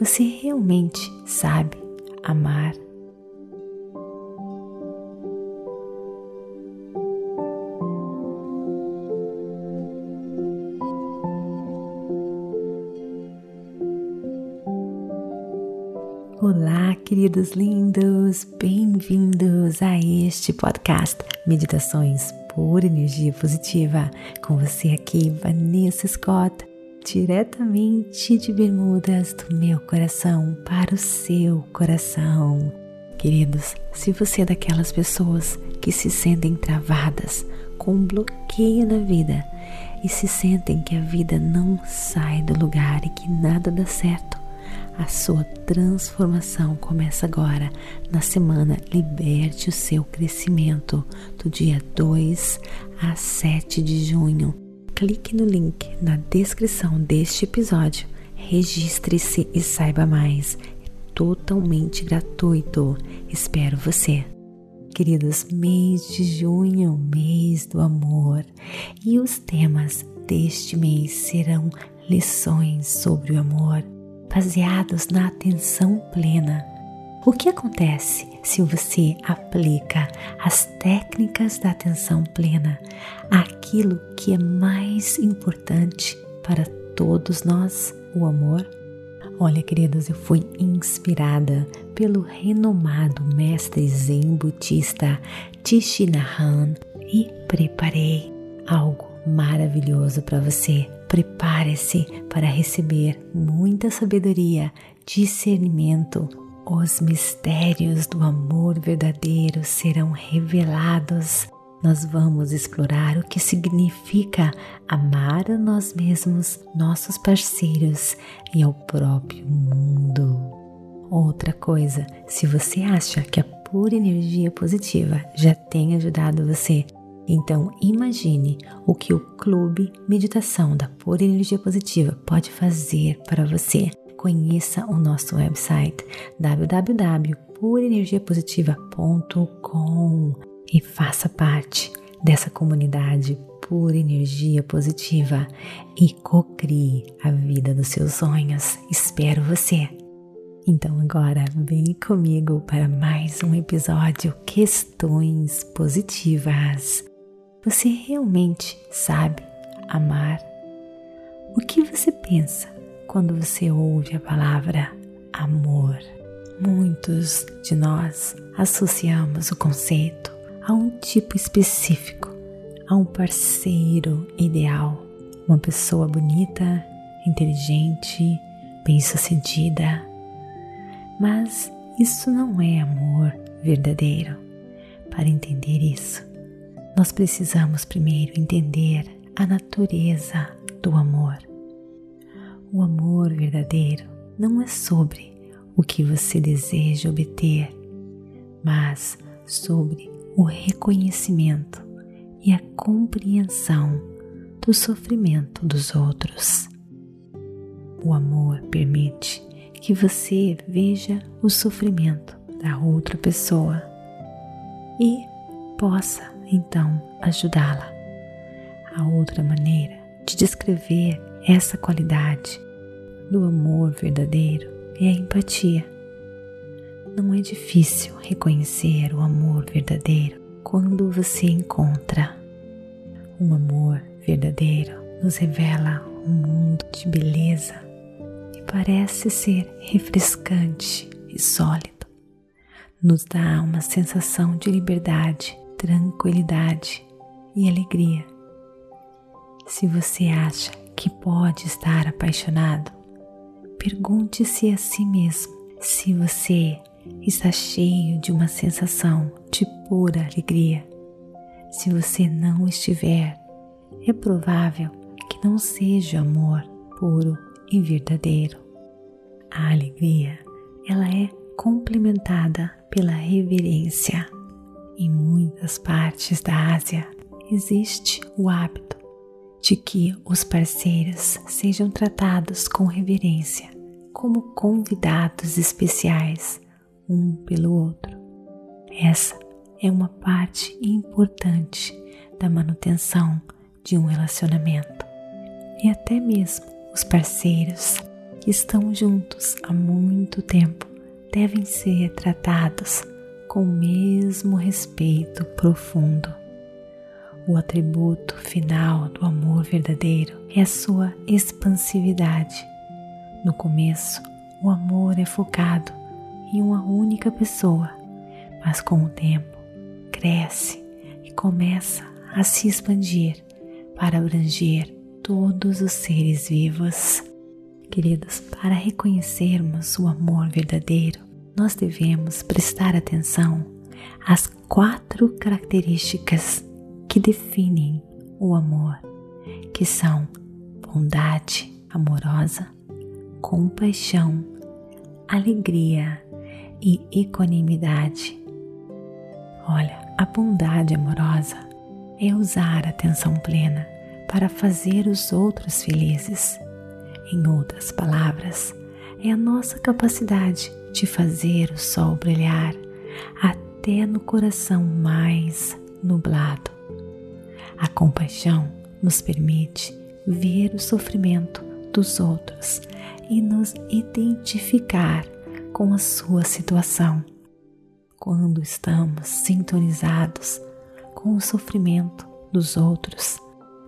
Você realmente sabe amar? Olá, queridos lindos, bem-vindos a este podcast Meditações por Energia Positiva. Com você aqui, Vanessa Scott, diretamente de Bermudas do meu coração para o seu coração. Queridos, se você é daquelas pessoas que se sentem travadas, com um bloqueio na vida e se sentem que a vida não sai do lugar e que nada dá certo, a sua transformação começa agora, na semana Liberte o seu crescimento, do dia 2 a 7 de junho. Clique no link na descrição deste episódio, registre-se e saiba mais. É totalmente gratuito. Espero você. Queridos, mês de junho, mês do amor, e os temas deste mês serão lições sobre o amor baseados na atenção plena. O que acontece se você aplica as técnicas da atenção plena àquilo que é mais importante para todos nós, o amor? Olha, queridos, eu fui inspirada pelo renomado mestre zen budista Tishinahan e preparei algo maravilhoso para você Prepare-se para receber muita sabedoria, discernimento. Os mistérios do amor verdadeiro serão revelados. Nós vamos explorar o que significa amar a nós mesmos, nossos parceiros e ao próprio mundo. Outra coisa, se você acha que a pura energia positiva já tem ajudado você então, imagine o que o Clube Meditação da Pura Energia Positiva pode fazer para você. Conheça o nosso website www.purenergiapositiva.com e faça parte dessa comunidade pura energia positiva e cocrie a vida dos seus sonhos. Espero você. Então agora vem comigo para mais um episódio Questões Positivas. Você realmente sabe amar? O que você pensa quando você ouve a palavra amor? Muitos de nós associamos o conceito a um tipo específico, a um parceiro ideal, uma pessoa bonita, inteligente, bem-sucedida. Mas isso não é amor verdadeiro. Para entender isso, nós precisamos primeiro entender a natureza do amor. O amor verdadeiro não é sobre o que você deseja obter, mas sobre o reconhecimento e a compreensão do sofrimento dos outros. O amor permite que você veja o sofrimento da outra pessoa e possa então ajudá-la. A outra maneira de descrever essa qualidade do amor verdadeiro é a empatia. Não é difícil reconhecer o amor verdadeiro quando você encontra. Um amor verdadeiro nos revela um mundo de beleza e parece ser refrescante e sólido. Nos dá uma sensação de liberdade tranquilidade e alegria. Se você acha que pode estar apaixonado, pergunte-se a si mesmo se você está cheio de uma sensação de pura alegria. Se você não estiver, é provável que não seja amor puro e verdadeiro. A alegria, ela é complementada pela reverência em muitas partes da Ásia existe o hábito de que os parceiros sejam tratados com reverência, como convidados especiais um pelo outro. Essa é uma parte importante da manutenção de um relacionamento. E até mesmo os parceiros que estão juntos há muito tempo devem ser tratados com o mesmo respeito profundo. O atributo final do amor verdadeiro é a sua expansividade. No começo, o amor é focado em uma única pessoa, mas com o tempo cresce e começa a se expandir para abranger todos os seres vivos. Queridos, para reconhecermos o amor verdadeiro, nós devemos prestar atenção às quatro características que definem o amor, que são bondade amorosa, compaixão, alegria e equanimidade. Olha, a bondade amorosa é usar a atenção plena para fazer os outros felizes. Em outras palavras, é a nossa capacidade de fazer o sol brilhar até no coração mais nublado. A compaixão nos permite ver o sofrimento dos outros e nos identificar com a sua situação. Quando estamos sintonizados com o sofrimento dos outros,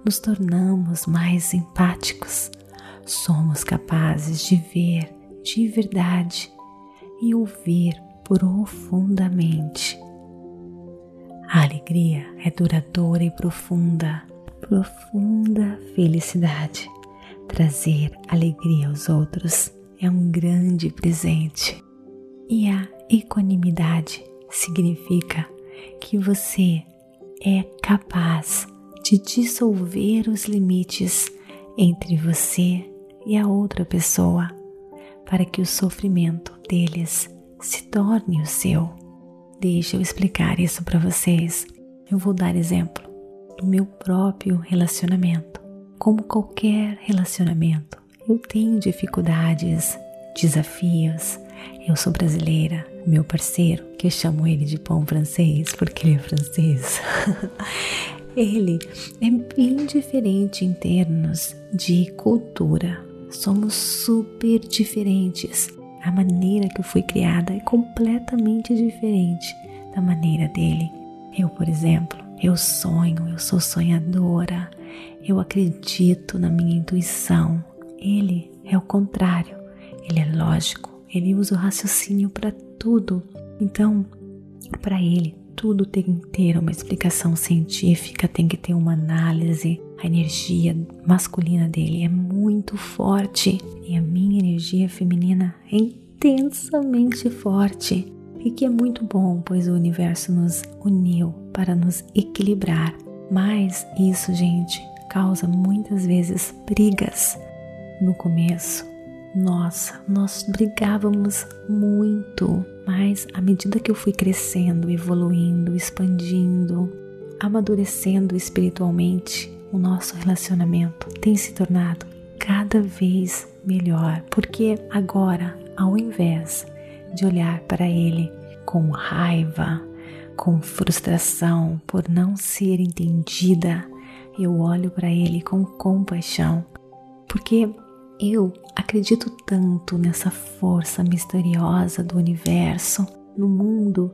nos tornamos mais empáticos, somos capazes de ver de verdade e ouvir profundamente. A alegria é duradoura e profunda, profunda felicidade. Trazer alegria aos outros é um grande presente. E a equanimidade significa que você é capaz de dissolver os limites entre você e a outra pessoa para que o sofrimento deles se torne o seu. Deixa eu explicar isso para vocês. Eu vou dar exemplo do meu próprio relacionamento. Como qualquer relacionamento, eu tenho dificuldades, desafios. Eu sou brasileira, meu parceiro, que eu chamo ele de pão francês porque ele é francês. ele é bem diferente em termos de cultura. Somos super diferentes. A maneira que eu fui criada é completamente diferente da maneira dele. Eu, por exemplo, eu sonho, eu sou sonhadora, eu acredito na minha intuição. Ele é o contrário, ele é lógico, ele usa o raciocínio para tudo. Então, para ele, tudo tem que ter uma explicação científica, tem que ter uma análise. A energia masculina dele é muito forte e a minha energia feminina é intensamente forte. E que é muito bom, pois o universo nos uniu para nos equilibrar. Mas isso, gente, causa muitas vezes brigas. No começo, nossa, nós brigávamos muito, mas à medida que eu fui crescendo, evoluindo, expandindo, amadurecendo espiritualmente, o nosso relacionamento tem se tornado cada vez melhor, porque agora, ao invés de olhar para ele com raiva, com frustração por não ser entendida, eu olho para ele com compaixão, porque eu acredito tanto nessa força misteriosa do universo, no mundo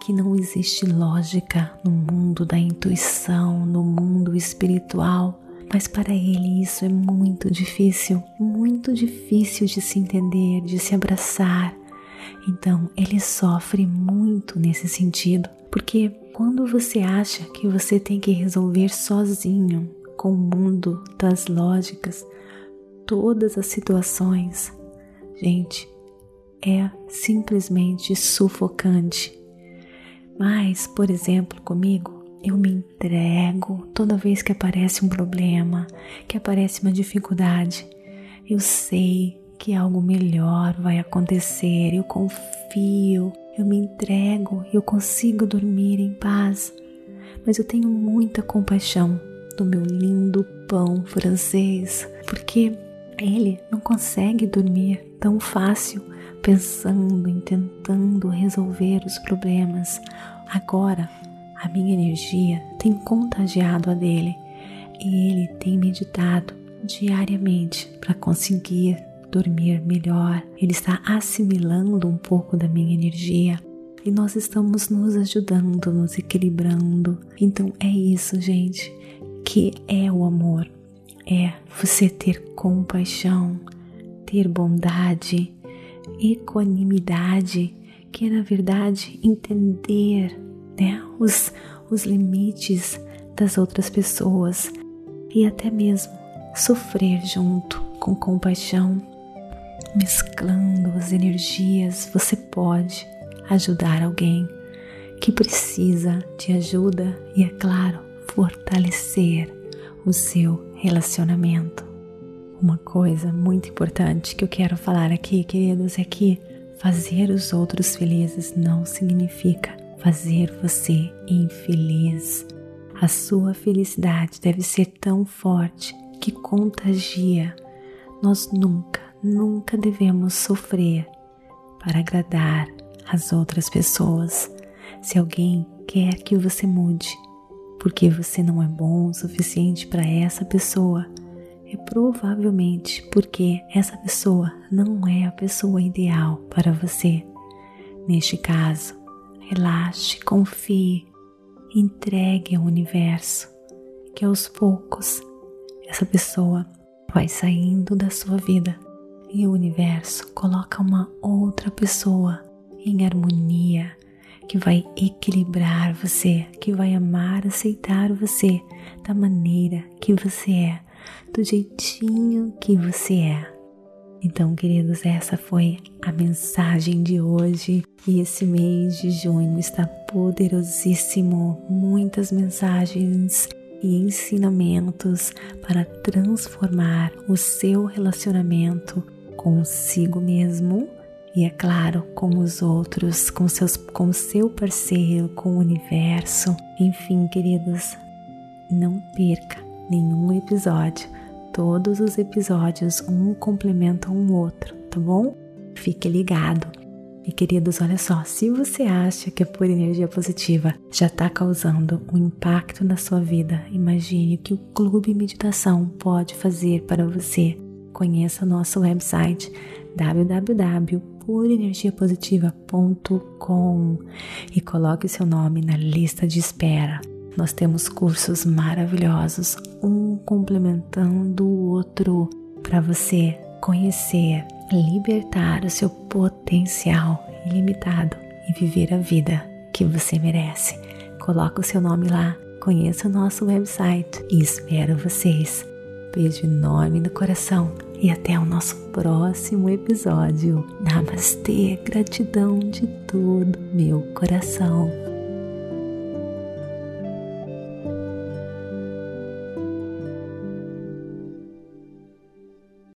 que não existe lógica, no mundo da intuição, no mundo espiritual. Mas para ele isso é muito difícil, muito difícil de se entender, de se abraçar. Então ele sofre muito nesse sentido, porque quando você acha que você tem que resolver sozinho com o mundo das lógicas, todas as situações, gente, é simplesmente sufocante. Mas, por exemplo, comigo, eu me entrego toda vez que aparece um problema, que aparece uma dificuldade. Eu sei que algo melhor vai acontecer, eu confio, eu me entrego, eu consigo dormir em paz. Mas eu tenho muita compaixão do meu lindo pão francês, porque ele não consegue dormir tão fácil pensando em tentando resolver os problemas. Agora, a minha energia tem contagiado a dele e ele tem meditado diariamente para conseguir dormir melhor, ele está assimilando um pouco da minha energia e nós estamos nos ajudando, nos equilibrando. Então é isso, gente, que é o amor. É você ter compaixão, ter bondade, equanimidade, que é na verdade entender né, os, os limites das outras pessoas e até mesmo sofrer junto com compaixão, mesclando as energias, você pode ajudar alguém que precisa de ajuda e, é claro, fortalecer o seu relacionamento. Uma coisa muito importante que eu quero falar aqui, queridos, é que fazer os outros felizes não significa fazer você infeliz. A sua felicidade deve ser tão forte que contagia. Nós nunca, nunca devemos sofrer para agradar as outras pessoas. Se alguém quer que você mude porque você não é bom o suficiente para essa pessoa, é provavelmente porque essa pessoa não é a pessoa ideal para você. Neste caso, relaxe, confie, entregue ao universo que aos poucos essa pessoa vai saindo da sua vida e o universo coloca uma outra pessoa em harmonia, que vai equilibrar você, que vai amar, aceitar você da maneira que você é, do jeitinho que você é. Então, queridos, essa foi a mensagem de hoje e esse mês de junho está poderosíssimo. Muitas mensagens e ensinamentos para transformar o seu relacionamento consigo mesmo e é claro, com os outros, com seus com seu parceiro, com o universo. Enfim, queridos, não perca nenhum episódio. Todos os episódios um complementam o outro, tá bom? Fique ligado. E queridos, olha só, se você acha que a pura energia positiva já está causando um impacto na sua vida, imagine o que o Clube Meditação pode fazer para você. Conheça nosso website www.purenergiapositiva.com e coloque seu nome na lista de espera. Nós temos cursos maravilhosos, um complementando o outro, para você conhecer, libertar o seu potencial ilimitado e viver a vida que você merece. Coloque o seu nome lá, conheça o nosso website e espero vocês. Beijo enorme no coração e até o nosso próximo episódio. Namastê, gratidão de todo meu coração.